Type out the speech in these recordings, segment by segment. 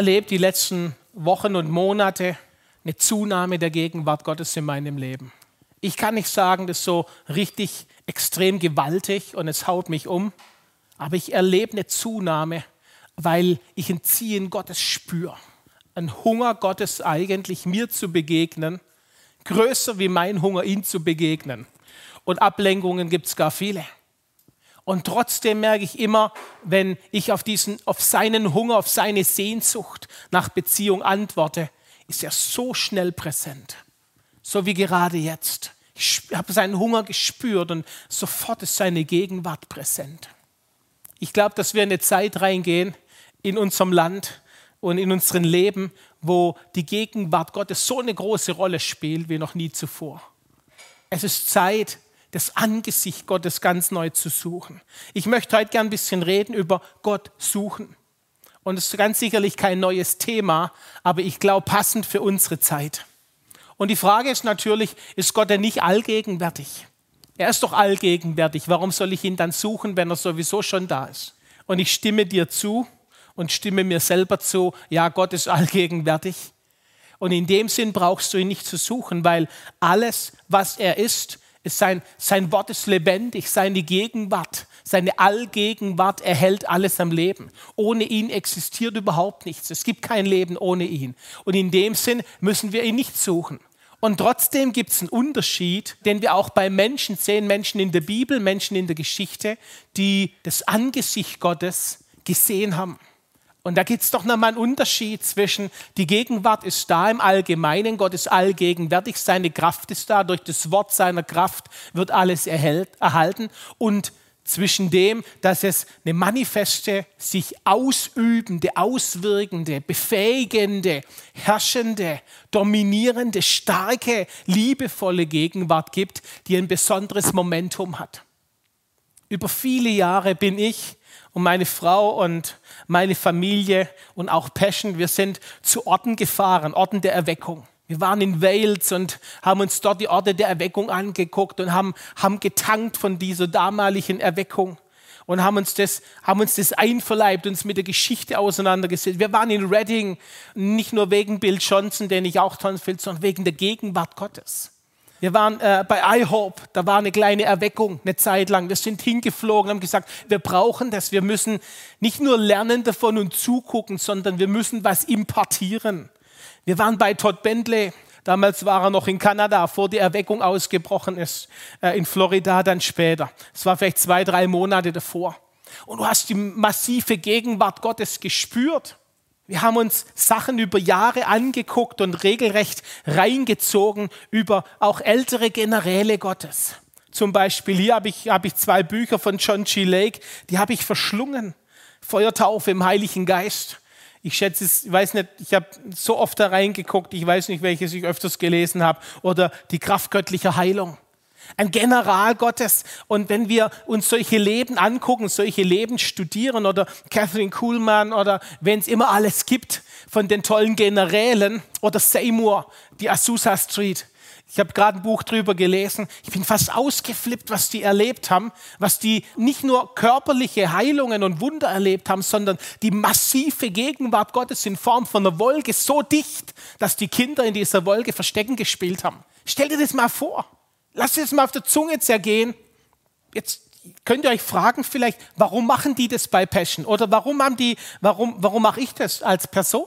erlebe die letzten Wochen und Monate eine Zunahme der Gegenwart Gottes in meinem Leben. Ich kann nicht sagen, das ist so richtig extrem gewaltig und es haut mich um, aber ich erlebe eine Zunahme, weil ich ein Ziehen Gottes spüre. Ein Hunger Gottes eigentlich mir zu begegnen, größer wie mein Hunger ihm zu begegnen. Und Ablenkungen gibt es gar viele. Und trotzdem merke ich immer, wenn ich auf, diesen, auf seinen Hunger, auf seine Sehnsucht nach Beziehung antworte, ist er so schnell präsent. So wie gerade jetzt. Ich habe seinen Hunger gespürt und sofort ist seine Gegenwart präsent. Ich glaube, dass wir in eine Zeit reingehen in unserem Land und in unserem Leben, wo die Gegenwart Gottes so eine große Rolle spielt wie noch nie zuvor. Es ist Zeit, das Angesicht Gottes ganz neu zu suchen. Ich möchte heute gern ein bisschen reden über Gott suchen. Und es ist ganz sicherlich kein neues Thema, aber ich glaube passend für unsere Zeit. Und die Frage ist natürlich, ist Gott denn nicht allgegenwärtig? Er ist doch allgegenwärtig. Warum soll ich ihn dann suchen, wenn er sowieso schon da ist? Und ich stimme dir zu und stimme mir selber zu, ja, Gott ist allgegenwärtig. Und in dem Sinn brauchst du ihn nicht zu suchen, weil alles, was er ist, ist sein, sein Wort ist lebendig, seine Gegenwart, seine Allgegenwart erhält alles am Leben. Ohne ihn existiert überhaupt nichts. Es gibt kein Leben ohne ihn. Und in dem Sinn müssen wir ihn nicht suchen. Und trotzdem gibt es einen Unterschied, den wir auch bei Menschen sehen, Menschen in der Bibel, Menschen in der Geschichte, die das Angesicht Gottes gesehen haben. Und da gibt es doch nochmal einen Unterschied zwischen, die Gegenwart ist da im Allgemeinen, Gott ist allgegenwärtig, seine Kraft ist da, durch das Wort seiner Kraft wird alles erhält, erhalten und zwischen dem, dass es eine manifeste, sich ausübende, auswirkende, befähigende, herrschende, dominierende, starke, liebevolle Gegenwart gibt, die ein besonderes Momentum hat. Über viele Jahre bin ich und meine Frau und meine Familie und auch Passion, wir sind zu Orten gefahren, Orten der Erweckung. Wir waren in Wales und haben uns dort die Orte der Erweckung angeguckt und haben, haben getankt von dieser damaligen Erweckung und haben uns das, haben uns das einverleibt, uns mit der Geschichte auseinandergesetzt. Wir waren in Reading, nicht nur wegen Bill Johnson, den ich auch toll finde, sondern wegen der Gegenwart Gottes. Wir waren äh, bei iHope, da war eine kleine Erweckung eine Zeit lang. Wir sind hingeflogen, haben gesagt, wir brauchen das. Wir müssen nicht nur lernen davon und zugucken, sondern wir müssen was impartieren. Wir waren bei Todd Bentley. Damals war er noch in Kanada, vor die Erweckung ausgebrochen ist, äh, in Florida dann später. Es war vielleicht zwei, drei Monate davor. Und du hast die massive Gegenwart Gottes gespürt. Wir haben uns Sachen über Jahre angeguckt und regelrecht reingezogen über auch ältere Generäle Gottes. Zum Beispiel hier habe ich, habe ich zwei Bücher von John G. Lake, die habe ich verschlungen. Feuertaufe im Heiligen Geist. Ich schätze es, ich weiß nicht, ich habe so oft da reingeguckt, ich weiß nicht, welches ich öfters gelesen habe. Oder die Kraft göttlicher Heilung ein General Gottes. Und wenn wir uns solche Leben angucken, solche Leben studieren oder Catherine Kuhlmann oder wenn es immer alles gibt von den tollen Generälen oder Seymour, die Azusa Street. Ich habe gerade ein Buch drüber gelesen. Ich bin fast ausgeflippt, was die erlebt haben, was die nicht nur körperliche Heilungen und Wunder erlebt haben, sondern die massive Gegenwart Gottes in Form von einer Wolke so dicht, dass die Kinder in dieser Wolke Verstecken gespielt haben. Stell dir das mal vor. Lasst es mal auf der Zunge zergehen. Jetzt könnt ihr euch fragen vielleicht, warum machen die das bei Passion? Oder warum haben die, warum, warum mache ich das als Person?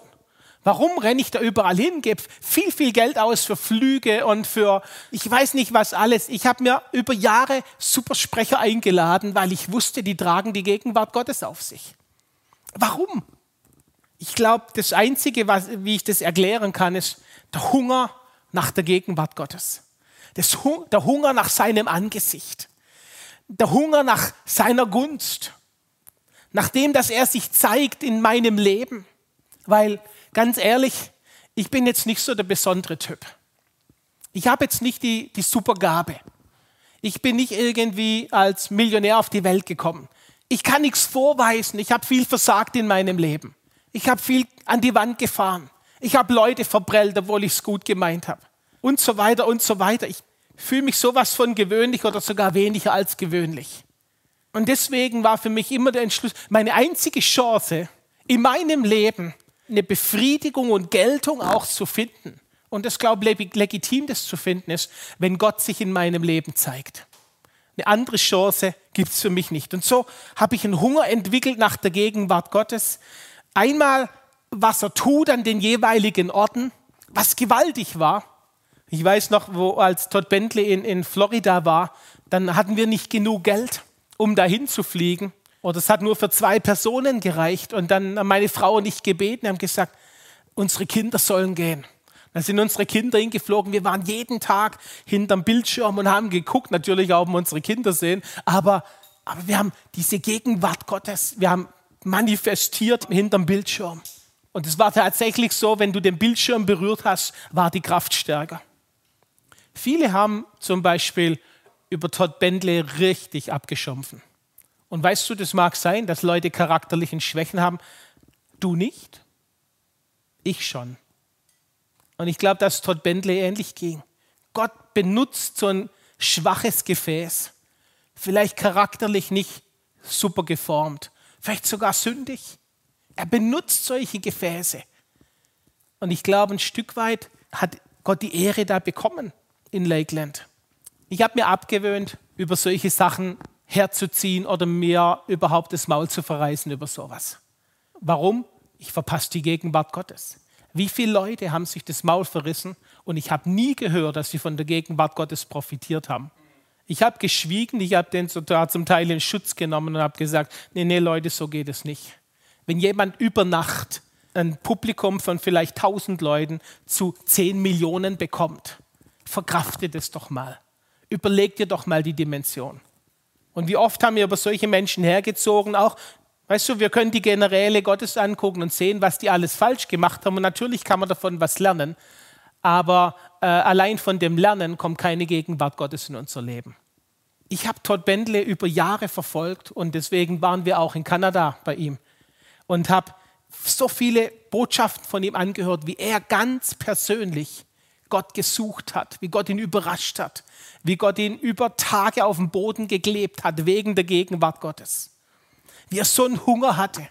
Warum renne ich da überall hin, gebe viel, viel Geld aus für Flüge und für, ich weiß nicht was alles. Ich habe mir über Jahre Supersprecher eingeladen, weil ich wusste, die tragen die Gegenwart Gottes auf sich. Warum? Ich glaube, das Einzige, was, wie ich das erklären kann, ist der Hunger nach der Gegenwart Gottes. Das, der Hunger nach seinem Angesicht. Der Hunger nach seiner Gunst. Nach dem, dass er sich zeigt in meinem Leben. Weil, ganz ehrlich, ich bin jetzt nicht so der besondere Typ. Ich habe jetzt nicht die, die Supergabe. Ich bin nicht irgendwie als Millionär auf die Welt gekommen. Ich kann nichts vorweisen. Ich habe viel versagt in meinem Leben. Ich habe viel an die Wand gefahren. Ich habe Leute verprellt, obwohl ich es gut gemeint habe und so weiter und so weiter. Ich fühle mich sowas von gewöhnlich oder sogar weniger als gewöhnlich. Und deswegen war für mich immer der Entschluss, meine einzige Chance in meinem Leben eine Befriedigung und Geltung auch zu finden. Und das glaube ich legitim, das zu finden ist, wenn Gott sich in meinem Leben zeigt. Eine andere Chance gibt es für mich nicht. Und so habe ich einen Hunger entwickelt nach der Gegenwart Gottes. Einmal, was er tut an den jeweiligen Orten, was gewaltig war. Ich weiß noch, wo als Todd Bentley in, in Florida war, dann hatten wir nicht genug Geld, um dahin zu fliegen. Oder es hat nur für zwei Personen gereicht. Und dann haben meine Frau und ich gebeten, haben gesagt, unsere Kinder sollen gehen. Da sind unsere Kinder hingeflogen. Wir waren jeden Tag hinterm Bildschirm und haben geguckt, natürlich auch, um unsere Kinder sehen. Aber, aber wir haben diese Gegenwart Gottes, wir haben manifestiert hinterm Bildschirm. Und es war tatsächlich so, wenn du den Bildschirm berührt hast, war die Kraft stärker. Viele haben zum Beispiel über Todd Bentley richtig abgeschumpfen. Und weißt du, das mag sein, dass Leute charakterlichen Schwächen haben. Du nicht? Ich schon. Und ich glaube, dass Todd Bentley ähnlich ging. Gott benutzt so ein schwaches Gefäß, vielleicht charakterlich nicht super geformt, vielleicht sogar sündig. Er benutzt solche Gefäße. Und ich glaube, ein Stück weit hat Gott die Ehre da bekommen in Lakeland. Ich habe mir abgewöhnt, über solche Sachen herzuziehen oder mir überhaupt das Maul zu verreißen über sowas. Warum? Ich verpasse die Gegenwart Gottes. Wie viele Leute haben sich das Maul verrissen und ich habe nie gehört, dass sie von der Gegenwart Gottes profitiert haben. Ich habe geschwiegen, ich habe den zum Teil in Schutz genommen und habe gesagt, nee, nee, Leute, so geht es nicht. Wenn jemand über Nacht ein Publikum von vielleicht 1000 Leuten zu 10 Millionen bekommt, verkraftet es doch mal. Überleg dir doch mal die Dimension. Und wie oft haben wir über solche Menschen hergezogen, auch Weißt du, wir können die Generäle Gottes angucken und sehen, was die alles falsch gemacht haben. Und natürlich kann man davon was lernen. Aber äh, allein von dem Lernen kommt keine Gegenwart Gottes in unser Leben. Ich habe Todd Bentley über Jahre verfolgt und deswegen waren wir auch in Kanada bei ihm und habe so viele Botschaften von ihm angehört, wie er ganz persönlich Gott gesucht hat, wie Gott ihn überrascht hat, wie Gott ihn über Tage auf dem Boden geklebt hat wegen der Gegenwart Gottes wie er so einen Hunger hatte.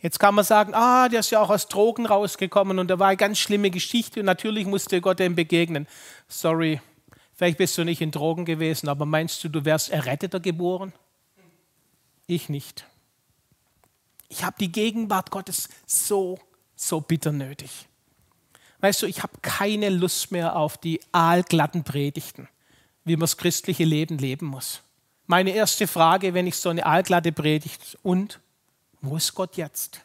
Jetzt kann man sagen, ah, der ist ja auch aus Drogen rausgekommen und da war eine ganz schlimme Geschichte und natürlich musste Gott ihm begegnen. Sorry, vielleicht bist du nicht in Drogen gewesen, aber meinst du, du wärst erretteter geboren? Ich nicht. Ich habe die Gegenwart Gottes so, so bitter nötig. Weißt du, ich habe keine Lust mehr auf die aalglatten Predigten, wie man das christliche Leben leben muss meine erste Frage, wenn ich so eine allglatte Predigt, und wo ist Gott jetzt?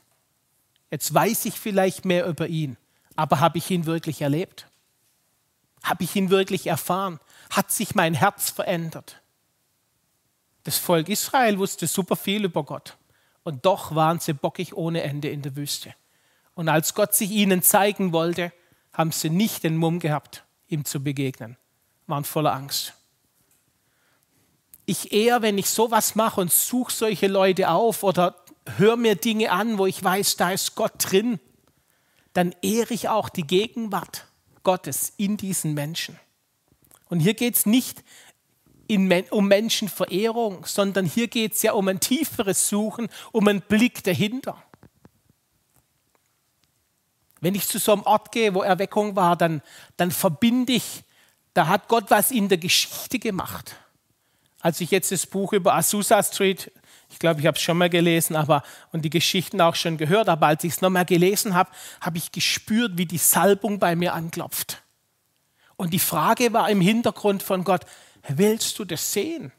Jetzt weiß ich vielleicht mehr über ihn, aber habe ich ihn wirklich erlebt? Habe ich ihn wirklich erfahren? Hat sich mein Herz verändert? Das Volk Israel wusste super viel über Gott und doch waren sie bockig ohne Ende in der Wüste. Und als Gott sich ihnen zeigen wollte, haben sie nicht den Mumm gehabt, ihm zu begegnen, waren voller Angst ich eher, wenn ich sowas mache und suche solche Leute auf oder höre mir Dinge an, wo ich weiß, da ist Gott drin, dann ehre ich auch die Gegenwart Gottes in diesen Menschen. Und hier geht es nicht in, um Menschenverehrung, sondern hier geht es ja um ein tieferes Suchen, um einen Blick dahinter. Wenn ich zu so einem Ort gehe, wo Erweckung war, dann, dann verbinde ich, da hat Gott was in der Geschichte gemacht als ich jetzt das Buch über Azusa Street, ich glaube, ich habe es schon mal gelesen, aber und die Geschichten auch schon gehört, aber als ich es nochmal gelesen habe, habe ich gespürt, wie die Salbung bei mir anklopft. Und die Frage war im Hintergrund von Gott, willst du das sehen?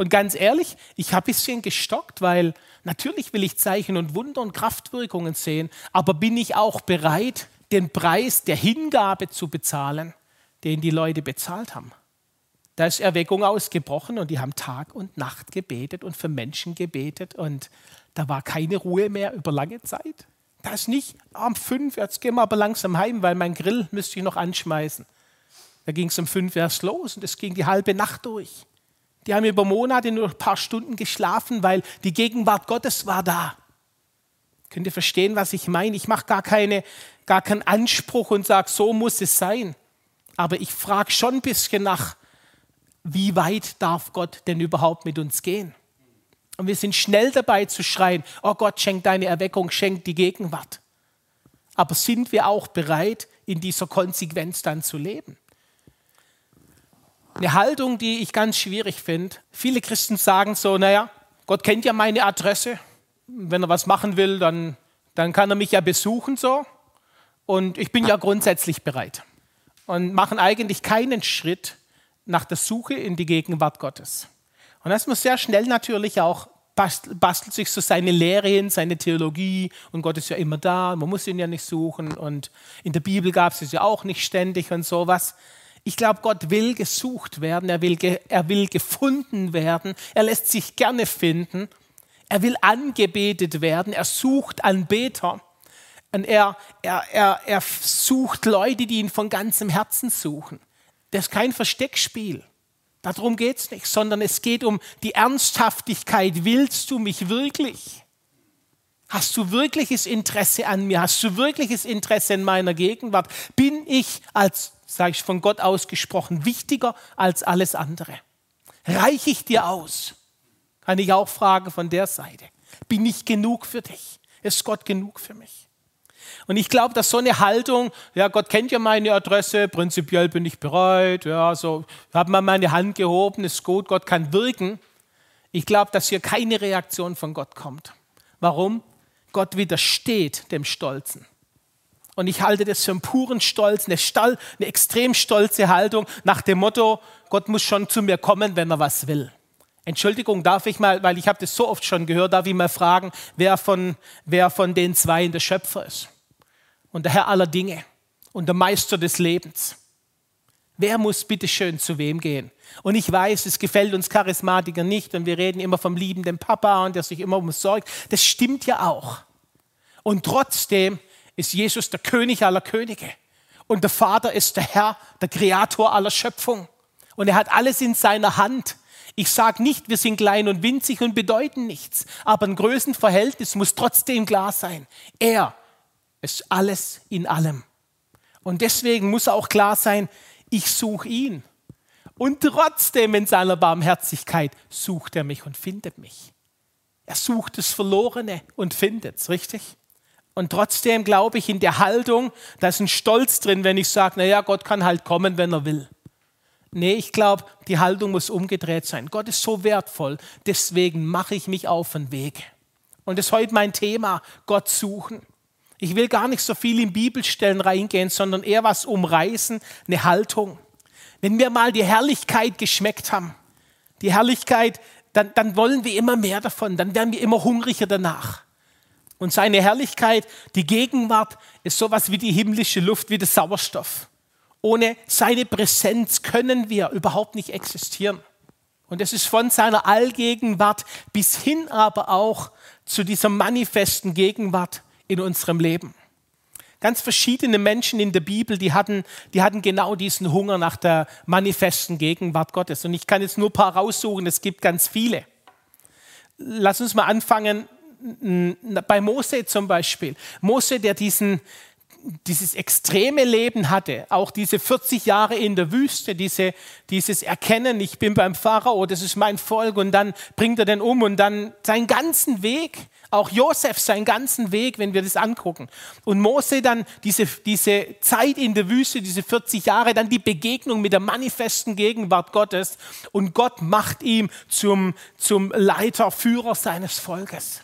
Und ganz ehrlich, ich habe ein bisschen gestockt, weil natürlich will ich Zeichen und Wunder und Kraftwirkungen sehen, aber bin ich auch bereit, den Preis der Hingabe zu bezahlen, den die Leute bezahlt haben? Da ist Erweckung ausgebrochen und die haben Tag und Nacht gebetet und für Menschen gebetet und da war keine Ruhe mehr über lange Zeit. Da ist nicht um fünf, jetzt gehen wir aber langsam heim, weil mein Grill müsste ich noch anschmeißen. Da ging es um fünf erst los und es ging die halbe Nacht durch. Die haben über Monate nur ein paar Stunden geschlafen, weil die Gegenwart Gottes war da. Könnt ihr verstehen, was ich meine? Ich mache gar, gar keinen Anspruch und sage, so muss es sein. Aber ich frage schon ein bisschen nach, wie weit darf Gott denn überhaupt mit uns gehen? Und wir sind schnell dabei zu schreien, oh Gott, schenk deine Erweckung, schenk die Gegenwart. aber sind wir auch bereit, in dieser Konsequenz dann zu leben? Eine Haltung, die ich ganz schwierig finde. Viele Christen sagen so, naja, Gott kennt ja meine Adresse. Wenn er was machen will, dann, dann kann er mich ja besuchen so. Und ich bin ja grundsätzlich bereit. Und machen eigentlich keinen Schritt nach der Suche in die Gegenwart Gottes. Und das muss sehr schnell natürlich auch bastelt sich so seine Lehre hin, seine Theologie und Gott ist ja immer da, man muss ihn ja nicht suchen und in der Bibel gab es es ja auch nicht ständig und sowas. Ich glaube, Gott will gesucht werden, er will, er will gefunden werden, er lässt sich gerne finden, er will angebetet werden, er sucht Anbeter und er, er, er, er sucht Leute, die ihn von ganzem Herzen suchen. Das ist kein Versteckspiel. Darum geht es nicht, sondern es geht um die Ernsthaftigkeit. Willst du mich wirklich? Hast du wirkliches Interesse an mir? Hast du wirkliches Interesse in meiner Gegenwart? Bin ich als, sage ich von Gott ausgesprochen, wichtiger als alles andere? Reiche ich dir aus? Kann ich auch fragen von der Seite. Bin ich genug für dich? Ist Gott genug für mich? Und ich glaube, dass so eine Haltung, ja, Gott kennt ja meine Adresse, prinzipiell bin ich bereit, ja, so, habe mal meine Hand gehoben, ist gut, Gott kann wirken. Ich glaube, dass hier keine Reaktion von Gott kommt. Warum? Gott widersteht dem Stolzen. Und ich halte das für einen puren Stolz, eine, Stall, eine extrem stolze Haltung nach dem Motto, Gott muss schon zu mir kommen, wenn er was will. Entschuldigung, darf ich mal, weil ich habe das so oft schon gehört, darf ich mal fragen, wer von, wer von den zwei der Schöpfer ist? Und der Herr aller Dinge und der Meister des Lebens. Wer muss bitte schön zu wem gehen? Und ich weiß, es gefällt uns Charismatiker nicht und wir reden immer vom liebenden Papa und der sich immer um uns sorgt. Das stimmt ja auch. Und trotzdem ist Jesus der König aller Könige. Und der Vater ist der Herr, der Kreator aller Schöpfung. Und er hat alles in seiner Hand. Ich sage nicht, wir sind klein und winzig und bedeuten nichts, aber ein Größenverhältnis muss trotzdem klar sein. Er ist alles in allem. Und deswegen muss auch klar sein, ich suche ihn. Und trotzdem in seiner Barmherzigkeit sucht er mich und findet mich. Er sucht das Verlorene und findet es, richtig? Und trotzdem glaube ich in der Haltung, da ist ein Stolz drin, wenn ich sage, naja, Gott kann halt kommen, wenn er will. Nee, ich glaube, die Haltung muss umgedreht sein. Gott ist so wertvoll, deswegen mache ich mich auf den Weg. Und das ist heute mein Thema, Gott suchen. Ich will gar nicht so viel in Bibelstellen reingehen, sondern eher was umreißen, eine Haltung. Wenn wir mal die Herrlichkeit geschmeckt haben, die Herrlichkeit, dann, dann wollen wir immer mehr davon, dann werden wir immer hungriger danach. Und seine Herrlichkeit, die Gegenwart, ist sowas wie die himmlische Luft, wie der Sauerstoff. Ohne seine Präsenz können wir überhaupt nicht existieren. Und es ist von seiner Allgegenwart bis hin aber auch zu dieser manifesten Gegenwart in unserem Leben. Ganz verschiedene Menschen in der Bibel, die hatten, die hatten genau diesen Hunger nach der manifesten Gegenwart Gottes. Und ich kann jetzt nur ein paar raussuchen, es gibt ganz viele. Lass uns mal anfangen bei Mose zum Beispiel. Mose, der diesen, dieses extreme Leben hatte, auch diese 40 Jahre in der Wüste, diese, dieses Erkennen, ich bin beim Pharao, das ist mein Volk und dann bringt er den um und dann seinen ganzen Weg auch Josef seinen ganzen Weg, wenn wir das angucken. Und Mose dann diese, diese Zeit in der Wüste, diese 40 Jahre, dann die Begegnung mit der manifesten Gegenwart Gottes. Und Gott macht ihn zum, zum Leiter, Führer seines Volkes.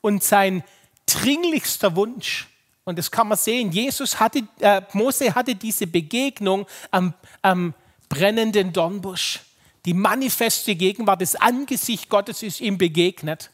Und sein dringlichster Wunsch, und das kann man sehen, Jesus hatte, äh, Mose hatte diese Begegnung am, am brennenden Dornbusch. Die manifeste Gegenwart, das Angesicht Gottes ist ihm begegnet.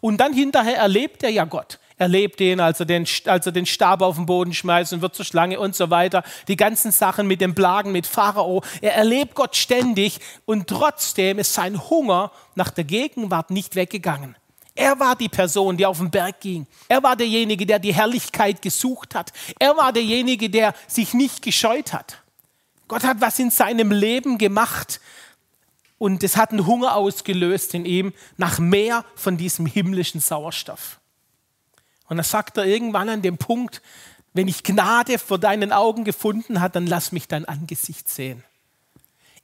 Und dann hinterher erlebt er ja Gott. Er lebt ihn, als er, den, als er den Stab auf den Boden schmeißt und wird zur Schlange und so weiter. Die ganzen Sachen mit den Plagen, mit Pharao. Er erlebt Gott ständig und trotzdem ist sein Hunger nach der Gegenwart nicht weggegangen. Er war die Person, die auf den Berg ging. Er war derjenige, der die Herrlichkeit gesucht hat. Er war derjenige, der sich nicht gescheut hat. Gott hat was in seinem Leben gemacht, und es hat einen Hunger ausgelöst in ihm nach mehr von diesem himmlischen Sauerstoff. Und dann sagt er irgendwann an dem Punkt, wenn ich Gnade vor deinen Augen gefunden habe, dann lass mich dein Angesicht sehen.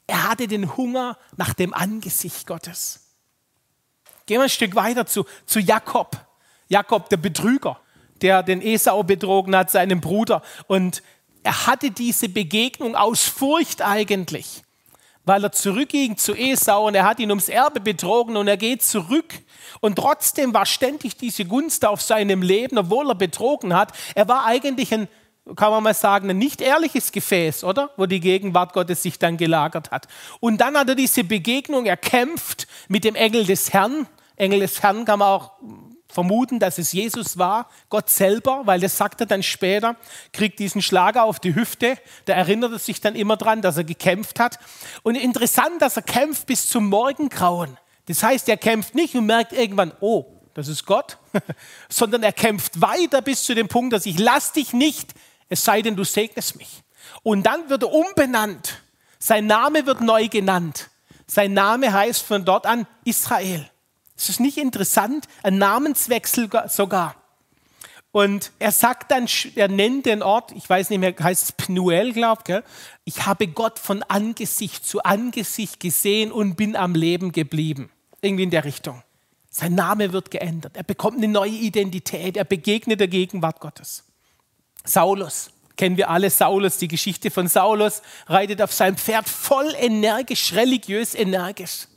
Er hatte den Hunger nach dem Angesicht Gottes. Gehen wir ein Stück weiter zu, zu Jakob. Jakob, der Betrüger, der den Esau betrogen hat, seinem Bruder. Und er hatte diese Begegnung aus Furcht eigentlich, weil er zurückging zu Esau und er hat ihn ums Erbe betrogen und er geht zurück. Und trotzdem war ständig diese Gunst auf seinem Leben, obwohl er betrogen hat. Er war eigentlich ein, kann man mal sagen, ein nicht ehrliches Gefäß, oder? Wo die Gegenwart Gottes sich dann gelagert hat. Und dann hat er diese Begegnung, er kämpft mit dem Engel des Herrn. Engel des Herrn kann man auch vermuten, dass es Jesus war, Gott selber, weil das sagt er dann später, kriegt diesen Schlager auf die Hüfte, da erinnert er sich dann immer dran, dass er gekämpft hat. Und interessant, dass er kämpft bis zum Morgengrauen. Das heißt, er kämpft nicht und merkt irgendwann, oh, das ist Gott, sondern er kämpft weiter bis zu dem Punkt, dass ich lass dich nicht, es sei denn, du segnest mich. Und dann wird er umbenannt. Sein Name wird neu genannt. Sein Name heißt von dort an Israel. Ist das nicht interessant? Ein Namenswechsel sogar. Und er sagt dann, er nennt den Ort, ich weiß nicht mehr, heißt es Pnuel, glaubt, gell? Ich habe Gott von Angesicht zu Angesicht gesehen und bin am Leben geblieben. Irgendwie in der Richtung. Sein Name wird geändert. Er bekommt eine neue Identität. Er begegnet der Gegenwart Gottes. Saulus. Kennen wir alle Saulus, die Geschichte von Saulus, reitet auf seinem Pferd voll energisch, religiös energisch.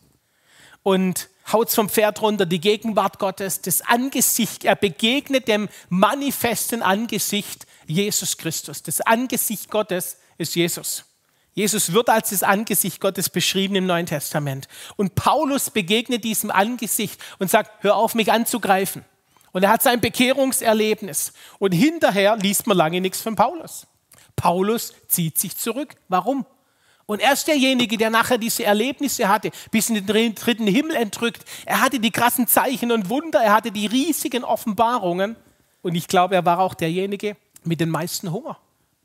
Und haut vom Pferd runter, die Gegenwart Gottes, das Angesicht, er begegnet dem manifesten Angesicht Jesus Christus. Das Angesicht Gottes ist Jesus. Jesus wird als das Angesicht Gottes beschrieben im Neuen Testament. Und Paulus begegnet diesem Angesicht und sagt, hör auf, mich anzugreifen. Und er hat sein Bekehrungserlebnis. Und hinterher liest man lange nichts von Paulus. Paulus zieht sich zurück. Warum? Und er ist derjenige, der nachher diese Erlebnisse hatte, bis in den dritten Himmel entrückt. Er hatte die krassen Zeichen und Wunder, er hatte die riesigen Offenbarungen. Und ich glaube, er war auch derjenige mit den meisten Hunger.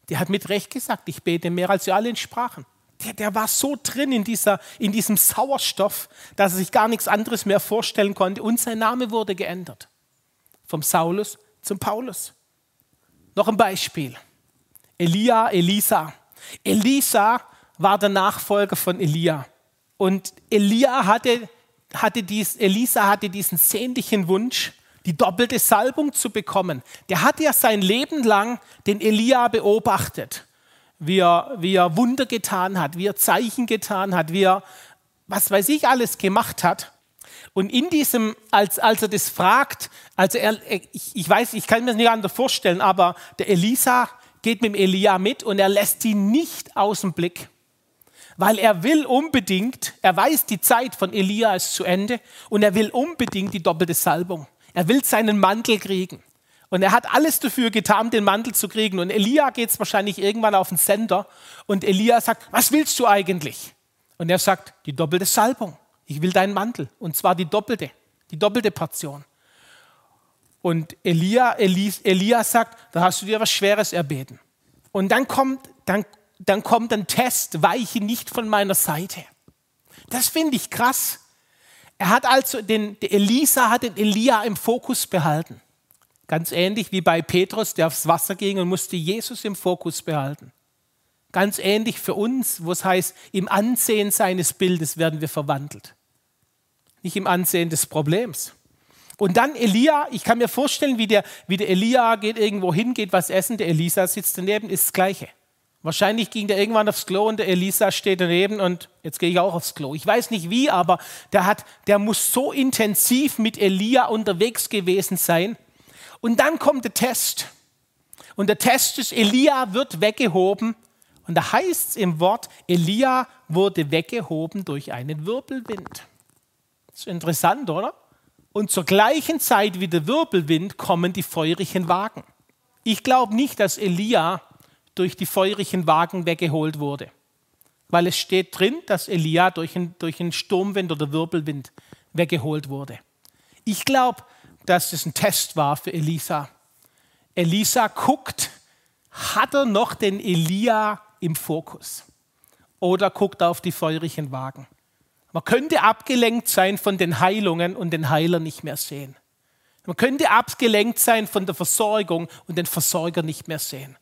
Der hat mit Recht gesagt, ich bete mehr als wir alle in Sprachen. Der, der war so drin in, dieser, in diesem Sauerstoff, dass er sich gar nichts anderes mehr vorstellen konnte. Und sein Name wurde geändert. Vom Saulus zum Paulus. Noch ein Beispiel. Elia, Elisa. Elisa war der Nachfolger von Elia. Und Elia hatte, hatte dies, Elisa hatte diesen sehnlichen Wunsch, die doppelte Salbung zu bekommen. Der hat ja sein Leben lang den Elia beobachtet, wie er, wie er Wunder getan hat, wie er Zeichen getan hat, wie er, was weiß ich, alles gemacht hat. Und in diesem, als, als er das fragt, also er, ich, ich weiß, ich kann mir das nicht anders vorstellen, aber der Elisa geht mit dem Elia mit und er lässt ihn nicht aus dem Blick weil er will unbedingt, er weiß, die Zeit von Elia ist zu Ende und er will unbedingt die doppelte Salbung. Er will seinen Mantel kriegen. Und er hat alles dafür getan, den Mantel zu kriegen. Und Elia geht es wahrscheinlich irgendwann auf den Sender und Elia sagt, was willst du eigentlich? Und er sagt, die doppelte Salbung. Ich will deinen Mantel. Und zwar die doppelte, die doppelte Portion. Und Elia, Elia, Elia sagt, da hast du dir was Schweres erbeten. Und dann kommt, dann dann kommt ein Test, weiche nicht von meiner Seite. Das finde ich krass. Er hat also den, der Elisa hat den Elia im Fokus behalten. Ganz ähnlich wie bei Petrus, der aufs Wasser ging und musste Jesus im Fokus behalten. Ganz ähnlich für uns, wo es heißt, im Ansehen seines Bildes werden wir verwandelt. Nicht im Ansehen des Problems. Und dann Elia, ich kann mir vorstellen, wie der, wie der Elia geht irgendwo hin, geht was essen, der Elisa sitzt daneben, ist das Gleiche. Wahrscheinlich ging der irgendwann aufs Klo und der Elisa steht daneben und jetzt gehe ich auch aufs Klo. Ich weiß nicht wie, aber der, hat, der muss so intensiv mit Elia unterwegs gewesen sein. Und dann kommt der Test. Und der Test ist, Elia wird weggehoben. Und da heißt es im Wort, Elia wurde weggehoben durch einen Wirbelwind. Das ist interessant, oder? Und zur gleichen Zeit wie der Wirbelwind kommen die feurigen Wagen. Ich glaube nicht, dass Elia durch die feurigen Wagen weggeholt wurde. Weil es steht drin, dass Elia durch einen, durch Sturmwind oder Wirbelwind weggeholt wurde. Ich glaube, dass es ein Test war für Elisa. Elisa guckt, hat er noch den Elia im Fokus? Oder guckt er auf die feurigen Wagen? Man könnte abgelenkt sein von den Heilungen und den Heiler nicht mehr sehen. Man könnte abgelenkt sein von der Versorgung und den Versorger nicht mehr sehen.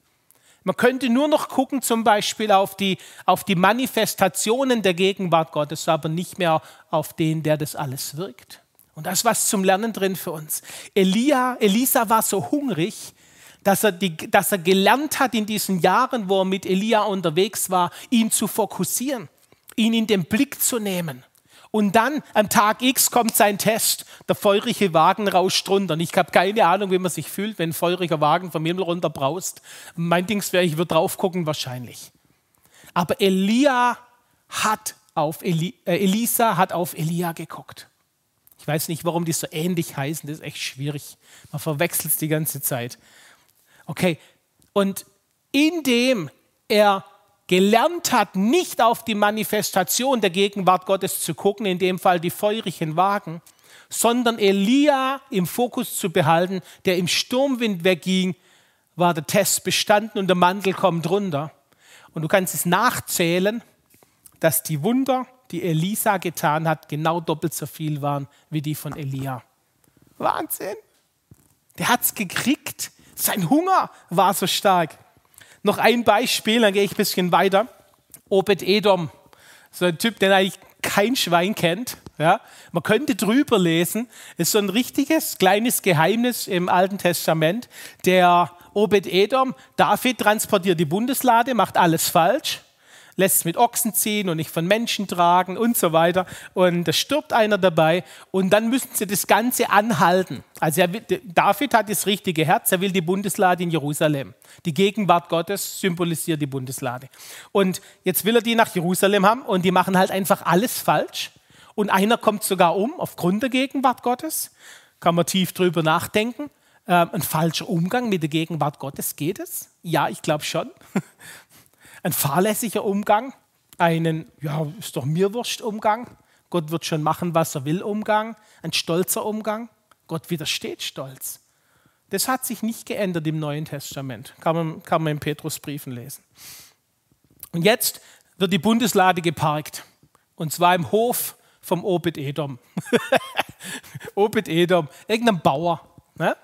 Man könnte nur noch gucken zum Beispiel auf die, auf die Manifestationen der Gegenwart Gottes, aber nicht mehr auf den, der das alles wirkt. Und da ist was zum Lernen drin für uns. Elia, Elisa war so hungrig, dass er, die, dass er gelernt hat in diesen Jahren, wo er mit Elia unterwegs war, ihn zu fokussieren, ihn in den Blick zu nehmen. Und dann am Tag X kommt sein Test. Der feurige Wagen rauscht runter. Und ich habe keine Ahnung, wie man sich fühlt, wenn ein feuriger Wagen vom Himmel runter braust. Mein Dings wäre, ich würde drauf gucken, wahrscheinlich. Aber Elia hat auf Eli, äh, Elisa hat auf Elia geguckt. Ich weiß nicht, warum die so ähnlich heißen. Das ist echt schwierig. Man verwechselt es die ganze Zeit. Okay, und indem er gelernt hat, nicht auf die Manifestation der Gegenwart Gottes zu gucken, in dem Fall die feurigen Wagen, sondern Elia im Fokus zu behalten, der im Sturmwind wegging, war der Test bestanden und der Mantel kommt runter. Und du kannst es nachzählen, dass die Wunder, die Elisa getan hat, genau doppelt so viel waren wie die von Elia. Wahnsinn! Der hat es gekriegt. Sein Hunger war so stark. Noch ein Beispiel, dann gehe ich ein bisschen weiter. Obed Edom, so ein Typ, den eigentlich kein Schwein kennt. Ja? Man könnte drüber lesen, ist so ein richtiges kleines Geheimnis im Alten Testament. Der Obed Edom, David transportiert die Bundeslade, macht alles falsch lässt es mit Ochsen ziehen und nicht von Menschen tragen und so weiter. Und da stirbt einer dabei und dann müssen sie das Ganze anhalten. Also will, David hat das richtige Herz, er will die Bundeslade in Jerusalem. Die Gegenwart Gottes symbolisiert die Bundeslade. Und jetzt will er die nach Jerusalem haben und die machen halt einfach alles falsch. Und einer kommt sogar um aufgrund der Gegenwart Gottes. Kann man tief drüber nachdenken. Ähm, ein falscher Umgang mit der Gegenwart Gottes, geht es? Ja, ich glaube schon. ein fahrlässiger Umgang, einen, ja, ist doch mir wurscht Umgang, Gott wird schon machen, was er will Umgang, ein stolzer Umgang, Gott widersteht Stolz. Das hat sich nicht geändert im Neuen Testament, kann man, kann man in Petrusbriefen lesen. Und jetzt wird die Bundeslade geparkt, und zwar im Hof vom Obed-Edom. Obed-Edom, irgendein Bauer. Ne?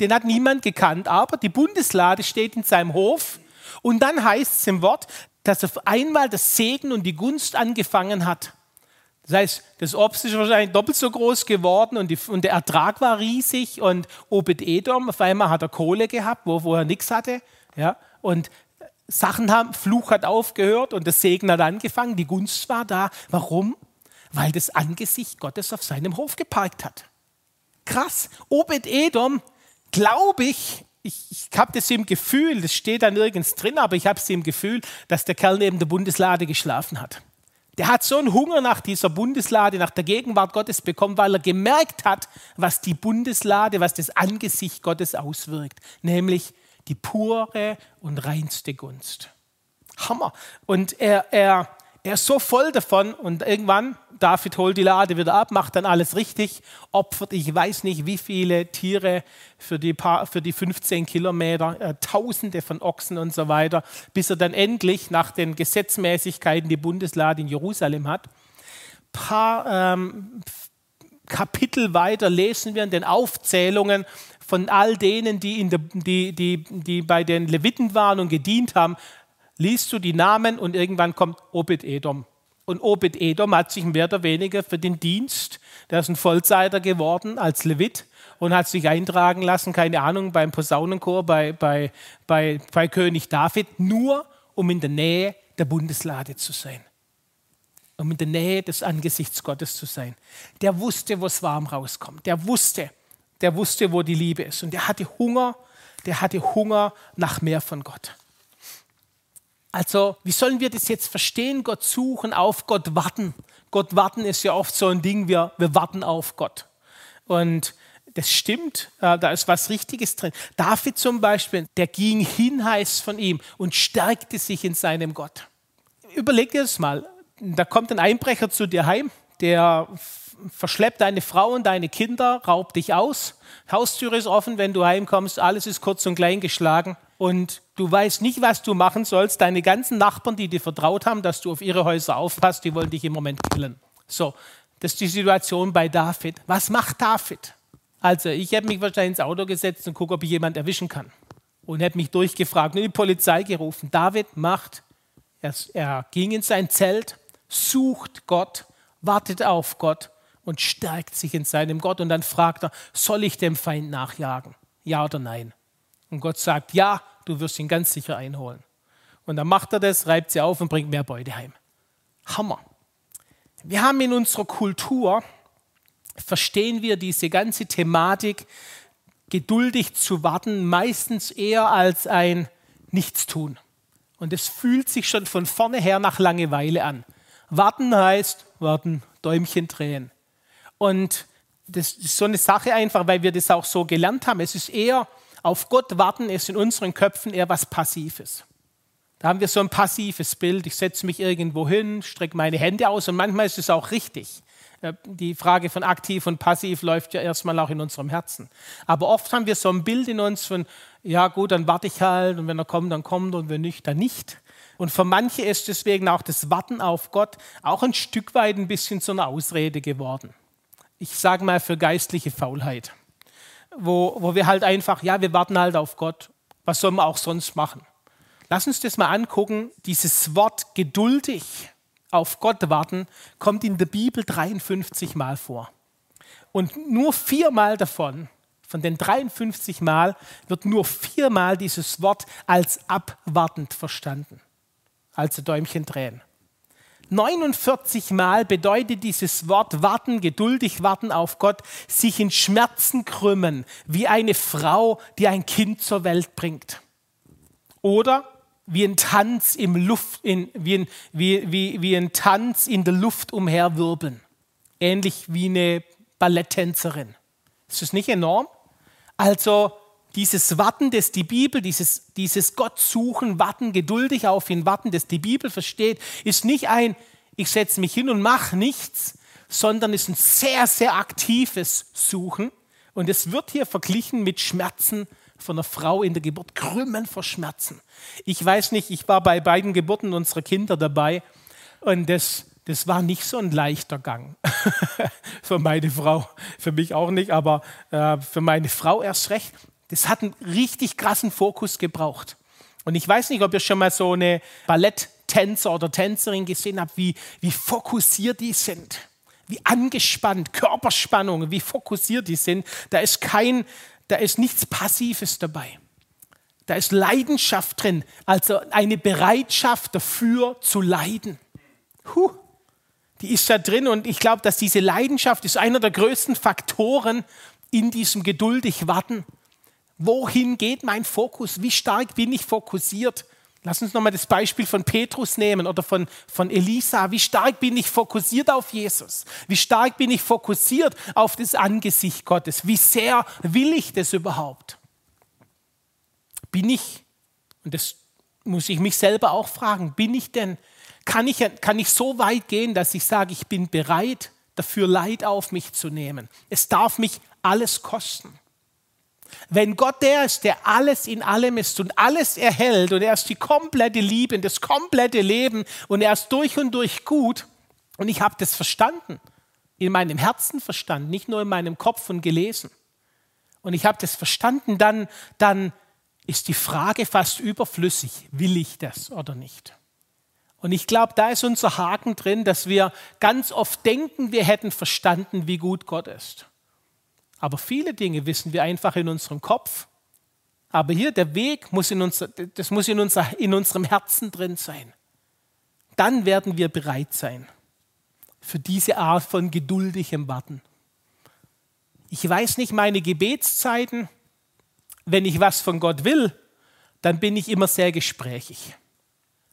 Den hat niemand gekannt, aber die Bundeslade steht in seinem Hof und dann heißt es im Wort, dass auf einmal das Segen und die Gunst angefangen hat. Das heißt, das Obst ist wahrscheinlich doppelt so groß geworden und, die, und der Ertrag war riesig und Obed-Edom, auf einmal hat er Kohle gehabt, wo, er nichts hatte. Ja? Und Sachen haben, Fluch hat aufgehört und das Segen hat angefangen, die Gunst war da. Warum? Weil das Angesicht Gottes auf seinem Hof geparkt hat. Krass. Obed-Edom, glaube ich, ich, ich habe das im Gefühl, das steht da nirgends drin, aber ich habe es im Gefühl, dass der Kerl neben der Bundeslade geschlafen hat. Der hat so einen Hunger nach dieser Bundeslade, nach der Gegenwart Gottes bekommen, weil er gemerkt hat, was die Bundeslade, was das Angesicht Gottes auswirkt, nämlich die pure und reinste Gunst. Hammer. Und er, er, er ist so voll davon und irgendwann, David holt die Lade wieder ab, macht dann alles richtig, opfert, ich weiß nicht wie viele Tiere für die, paar, für die 15 Kilometer, äh, Tausende von Ochsen und so weiter, bis er dann endlich nach den Gesetzmäßigkeiten die Bundeslade in Jerusalem hat. Paar ähm, Kapitel weiter lesen wir in den Aufzählungen von all denen, die, der, die, die, die bei den Leviten waren und gedient haben, liest du die Namen und irgendwann kommt Obed-Edom. Und Obed-Edom hat sich mehr oder weniger für den Dienst, der ist ein Vollzeiter geworden als Levit und hat sich eintragen lassen, keine Ahnung, beim Posaunenchor, bei, bei, bei, bei König David, nur um in der Nähe der Bundeslade zu sein. Um in der Nähe des Angesichts Gottes zu sein. Der wusste, wo es warm rauskommt. Der wusste, der wusste, wo die Liebe ist. Und der hatte Hunger, der hatte Hunger nach mehr von Gott. Also, wie sollen wir das jetzt verstehen? Gott suchen, auf Gott warten. Gott warten ist ja oft so ein Ding, wir, wir warten auf Gott. Und das stimmt, äh, da ist was Richtiges drin. David zum Beispiel, der ging hin, heißt von ihm, und stärkte sich in seinem Gott. Überleg dir das mal. Da kommt ein Einbrecher zu dir heim, der verschleppt deine Frau und deine Kinder, raubt dich aus. Haustür ist offen, wenn du heimkommst, alles ist kurz und klein geschlagen und du weißt nicht, was du machen sollst. Deine ganzen Nachbarn, die dir vertraut haben, dass du auf ihre Häuser aufpasst, die wollen dich im Moment killen. So, das ist die Situation bei David. Was macht David? Also, ich habe mich wahrscheinlich ins Auto gesetzt und gucke, ob ich jemanden erwischen kann. Und habe mich durchgefragt und die Polizei gerufen. David macht, er, er ging in sein Zelt, sucht Gott, wartet auf Gott und stärkt sich in seinem Gott. Und dann fragt er, soll ich dem Feind nachjagen? Ja oder nein? Und Gott sagt, ja, du wirst ihn ganz sicher einholen. Und dann macht er das, reibt sie auf und bringt mehr Beute heim. Hammer. Wir haben in unserer Kultur, verstehen wir diese ganze Thematik, geduldig zu warten, meistens eher als ein Nichtstun. Und es fühlt sich schon von vorne her nach Langeweile an. Warten heißt, warten, Däumchen drehen. Und das ist so eine Sache einfach, weil wir das auch so gelernt haben. Es ist eher, auf Gott warten ist in unseren Köpfen eher was Passives. Da haben wir so ein passives Bild. Ich setze mich irgendwo hin, strecke meine Hände aus und manchmal ist es auch richtig. Äh, die Frage von aktiv und passiv läuft ja erstmal auch in unserem Herzen. Aber oft haben wir so ein Bild in uns von, ja gut, dann warte ich halt und wenn er kommt, dann kommt und wenn nicht, dann nicht. Und für manche ist deswegen auch das Warten auf Gott auch ein Stück weit ein bisschen zu einer Ausrede geworden. Ich sage mal für geistliche Faulheit, wo, wo wir halt einfach, ja, wir warten halt auf Gott. Was sollen wir auch sonst machen? Lass uns das mal angucken. Dieses Wort geduldig auf Gott warten kommt in der Bibel 53 Mal vor. Und nur viermal davon, von den 53 Mal, wird nur viermal dieses Wort als abwartend verstanden. Also Däumchen drehen. 49 Mal bedeutet dieses Wort warten, geduldig warten auf Gott, sich in Schmerzen krümmen, wie eine Frau, die ein Kind zur Welt bringt. Oder wie ein Tanz im Luft, in, wie, ein, wie, wie, wie ein Tanz in der Luft umherwirbeln. Ähnlich wie eine Balletttänzerin. Ist das nicht enorm? Also dieses Warten, das die Bibel, dieses, dieses Gott suchen, warten, geduldig auf ihn warten, das die Bibel versteht, ist nicht ein, ich setze mich hin und mache nichts, sondern ist ein sehr, sehr aktives Suchen. Und es wird hier verglichen mit Schmerzen von einer Frau in der Geburt, Krümmen vor Schmerzen. Ich weiß nicht, ich war bei beiden Geburten unserer Kinder dabei und das, das war nicht so ein leichter Gang. für meine Frau, für mich auch nicht, aber äh, für meine Frau erst recht. Das hat einen richtig krassen Fokus gebraucht. Und ich weiß nicht, ob ihr schon mal so eine Balletttänzer oder Tänzerin gesehen habt, wie, wie fokussiert die sind wie angespannt, Körperspannung, wie fokussiert die sind. Da ist kein, da ist nichts Passives dabei. Da ist Leidenschaft drin, also eine Bereitschaft dafür zu leiden. Huh, die ist da drin und ich glaube, dass diese Leidenschaft ist einer der größten Faktoren in diesem geduldig Warten. Wohin geht mein Fokus? Wie stark bin ich fokussiert? Lass uns nochmal das Beispiel von Petrus nehmen oder von, von Elisa. Wie stark bin ich fokussiert auf Jesus? Wie stark bin ich fokussiert auf das Angesicht Gottes? Wie sehr will ich das überhaupt? Bin ich, und das muss ich mich selber auch fragen, bin ich denn, kann ich, kann ich so weit gehen, dass ich sage, ich bin bereit, dafür Leid auf mich zu nehmen? Es darf mich alles kosten. Wenn Gott der ist, der alles in allem ist und alles erhält und er ist die komplette Liebe, das komplette Leben und er ist durch und durch gut und ich habe das verstanden, in meinem Herzen verstanden, nicht nur in meinem Kopf und gelesen. Und ich habe das verstanden, dann, dann ist die Frage fast überflüssig, will ich das oder nicht? Und ich glaube, da ist unser Haken drin, dass wir ganz oft denken, wir hätten verstanden, wie gut Gott ist. Aber viele Dinge wissen wir einfach in unserem Kopf. Aber hier der Weg muss in, uns, das muss in, unser, in unserem Herzen drin sein. Dann werden wir bereit sein für diese Art von geduldigem Warten. Ich weiß nicht meine Gebetszeiten. Wenn ich was von Gott will, dann bin ich immer sehr gesprächig.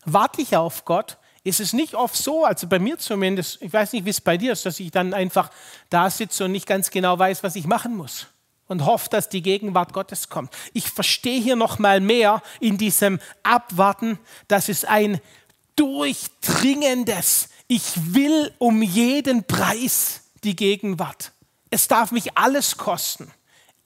Warte ich auf Gott, ist es nicht oft so, also bei mir zumindest, ich weiß nicht, wie es bei dir ist, dass ich dann einfach da sitze und nicht ganz genau weiß, was ich machen muss und hoffe, dass die Gegenwart Gottes kommt. Ich verstehe hier noch mal mehr in diesem Abwarten, dass es ein durchdringendes, ich will um jeden Preis die Gegenwart. Es darf mich alles kosten.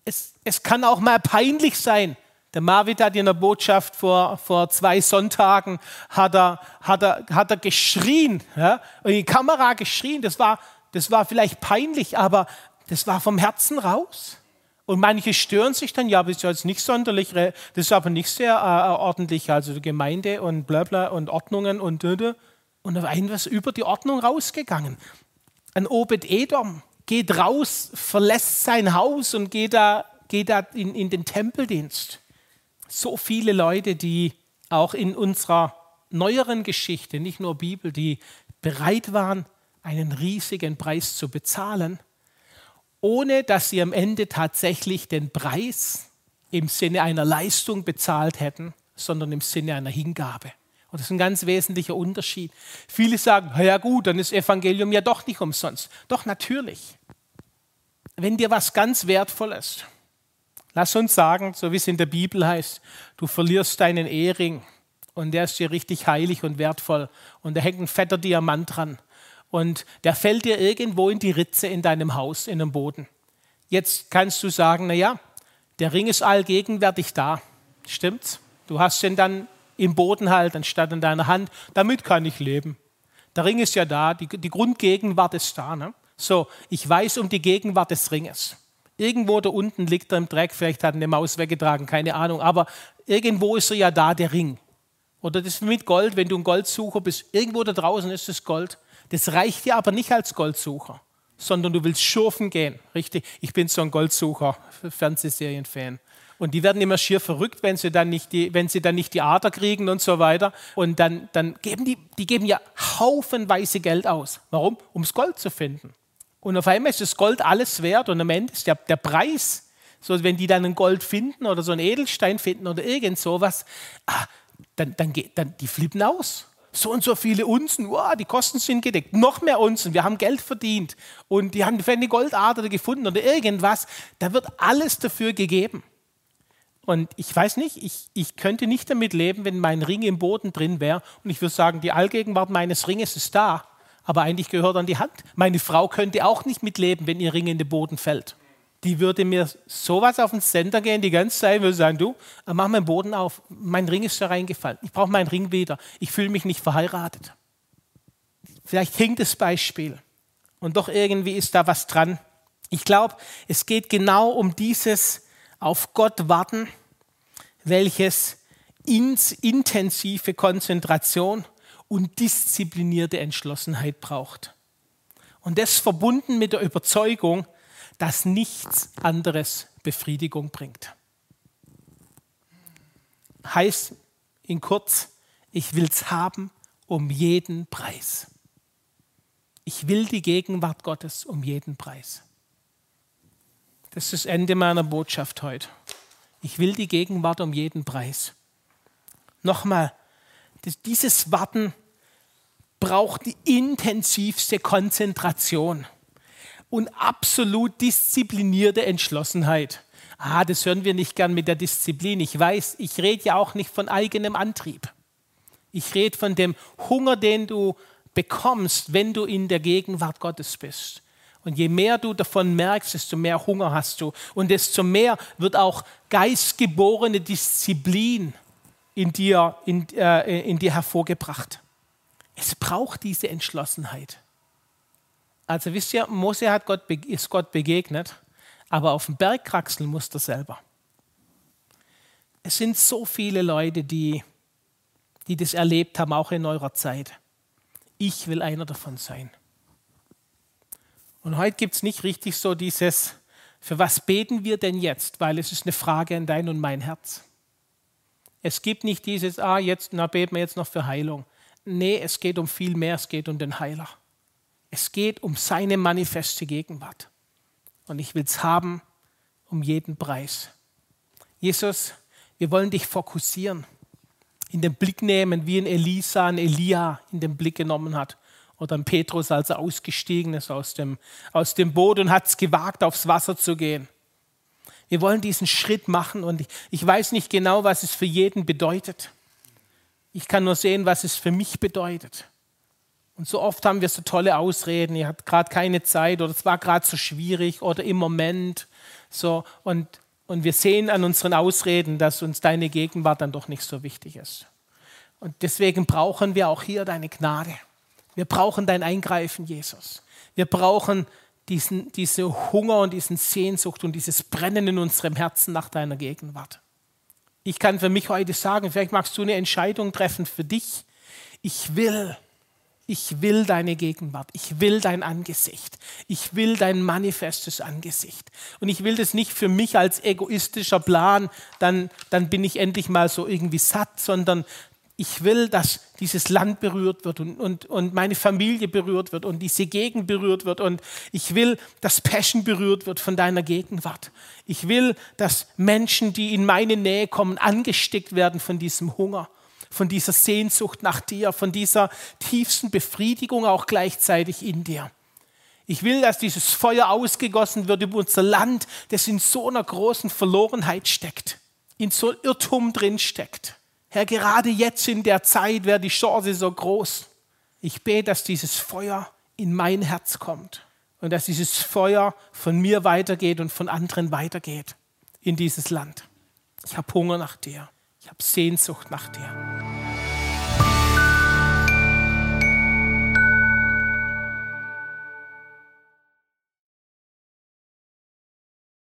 Es, es kann auch mal peinlich sein, der Marvin hat in der Botschaft vor, vor zwei Sonntagen hat er, hat er, hat er geschrien, ja, in die Kamera geschrien. Das war, das war vielleicht peinlich, aber das war vom Herzen raus. Und manche stören sich dann, ja, aber ist jetzt nicht sonderlich, das ist aber nicht sehr äh, ordentlich, also Gemeinde und bla bla und Ordnungen und und auf einmal ist über die Ordnung rausgegangen. Ein Obed Edom geht raus, verlässt sein Haus und geht da, geht da in, in den Tempeldienst. So viele Leute, die auch in unserer neueren Geschichte, nicht nur Bibel, die bereit waren, einen riesigen Preis zu bezahlen, ohne dass sie am Ende tatsächlich den Preis im Sinne einer Leistung bezahlt hätten, sondern im Sinne einer Hingabe. Und das ist ein ganz wesentlicher Unterschied. Viele sagen, ja gut, dann ist Evangelium ja doch nicht umsonst. Doch natürlich. Wenn dir was ganz Wertvolles, lass uns sagen, so wie es in der Bibel heißt, du verlierst deinen Ehering und der ist dir richtig heilig und wertvoll und da hängt ein fetter Diamant dran und der fällt dir irgendwo in die Ritze in deinem Haus, in dem Boden. Jetzt kannst du sagen, naja, der Ring ist allgegenwärtig da. Stimmt's? Du hast ihn dann im Boden halt, anstatt in deiner Hand. Damit kann ich leben. Der Ring ist ja da, die, die Grundgegenwart ist da. Ne? So, ich weiß um die Gegenwart des Ringes. Irgendwo da unten liegt er im Dreck, vielleicht hat eine Maus weggetragen, keine Ahnung, aber irgendwo ist er ja da, der Ring. Oder das mit Gold, wenn du ein Goldsucher bist, irgendwo da draußen ist das Gold. Das reicht dir aber nicht als Goldsucher, sondern du willst schurfen gehen. Richtig? Ich bin so ein Goldsucher, Fernsehserienfan. Und die werden immer schier verrückt, wenn sie dann nicht die, wenn sie dann nicht die Ader kriegen und so weiter. Und dann, dann geben die, die geben ja haufenweise Geld aus. Warum? Ums Gold zu finden. Und auf einmal ist das Gold alles wert und am Ende ist der, der Preis, so wenn die dann ein Gold finden oder so einen Edelstein finden oder irgend sowas, ah, dann, dann, dann die flippen aus. So und so viele Unzen, wow, die Kosten sind gedeckt, noch mehr Unzen, wir haben Geld verdient und die haben eine Goldader gefunden oder irgendwas. Da wird alles dafür gegeben. Und ich weiß nicht, ich, ich könnte nicht damit leben, wenn mein Ring im Boden drin wäre. Und ich würde sagen, die Allgegenwart meines Ringes ist da, aber eigentlich gehört an die Hand. Meine Frau könnte auch nicht mitleben, wenn ihr Ring in den Boden fällt. Die würde mir sowas auf den Sender gehen die ganze Zeit, würde sagen, du, mach meinen Boden auf, mein Ring ist da reingefallen, ich brauche meinen Ring wieder, ich fühle mich nicht verheiratet. Vielleicht hinkt das Beispiel und doch irgendwie ist da was dran. Ich glaube, es geht genau um dieses, auf Gott warten, welches ins intensive Konzentration und disziplinierte Entschlossenheit braucht. Und das verbunden mit der Überzeugung, dass nichts anderes Befriedigung bringt. Heißt in kurz, ich will es haben um jeden Preis. Ich will die Gegenwart Gottes um jeden Preis. Das ist das Ende meiner Botschaft heute. Ich will die Gegenwart um jeden Preis. Nochmal, dieses Warten braucht die intensivste Konzentration und absolut disziplinierte Entschlossenheit. Ah, das hören wir nicht gern mit der Disziplin. Ich weiß, ich rede ja auch nicht von eigenem Antrieb. Ich rede von dem Hunger, den du bekommst, wenn du in der Gegenwart Gottes bist. Und je mehr du davon merkst, desto mehr Hunger hast du. Und desto mehr wird auch geistgeborene Disziplin in dir, in, äh, in dir hervorgebracht. Es braucht diese Entschlossenheit. Also wisst ihr, Mose hat Gott, ist Gott begegnet, aber auf dem Berg kraxeln er selber. Es sind so viele Leute, die, die das erlebt haben, auch in eurer Zeit. Ich will einer davon sein. Und heute gibt es nicht richtig so dieses, für was beten wir denn jetzt? Weil es ist eine Frage an dein und mein Herz. Es gibt nicht dieses, ah, jetzt, na, beten wir jetzt noch für Heilung. Nee, es geht um viel mehr, es geht um den Heiler. Es geht um seine manifeste Gegenwart. Und ich will es haben um jeden Preis. Jesus, wir wollen dich fokussieren, in den Blick nehmen, wie ein Elisa, ein Elia in den Blick genommen hat oder ein Petrus, als er ausgestiegen ist aus dem, aus dem Boot und hat es gewagt, aufs Wasser zu gehen. Wir wollen diesen Schritt machen und ich, ich weiß nicht genau, was es für jeden bedeutet. Ich kann nur sehen, was es für mich bedeutet. Und so oft haben wir so tolle Ausreden, ihr habt gerade keine Zeit oder es war gerade so schwierig oder im Moment. So, und, und wir sehen an unseren Ausreden, dass uns deine Gegenwart dann doch nicht so wichtig ist. Und deswegen brauchen wir auch hier deine Gnade. Wir brauchen dein Eingreifen, Jesus. Wir brauchen diesen, diese Hunger und diesen Sehnsucht und dieses Brennen in unserem Herzen nach deiner Gegenwart. Ich kann für mich heute sagen, vielleicht magst du eine Entscheidung treffen für dich. Ich will, Ich will deine Gegenwart. Ich will dein Angesicht. Ich will dein manifestes Angesicht. Und ich will das nicht für mich als egoistischer Plan, dann, dann bin ich endlich mal so irgendwie satt, sondern ich will, dass dieses Land berührt wird und, und, und meine Familie berührt wird und diese Gegend berührt wird. Und ich will, dass Passion berührt wird von deiner Gegenwart. Ich will, dass Menschen, die in meine Nähe kommen, angesteckt werden von diesem Hunger, von dieser Sehnsucht nach dir, von dieser tiefsten Befriedigung auch gleichzeitig in dir. Ich will, dass dieses Feuer ausgegossen wird über unser Land, das in so einer großen Verlorenheit steckt, in so Irrtum drin steckt. Herr, gerade jetzt in der Zeit wäre die Chance so groß. Ich bete, dass dieses Feuer in mein Herz kommt und dass dieses Feuer von mir weitergeht und von anderen weitergeht in dieses Land. Ich habe Hunger nach dir. Ich habe Sehnsucht nach dir.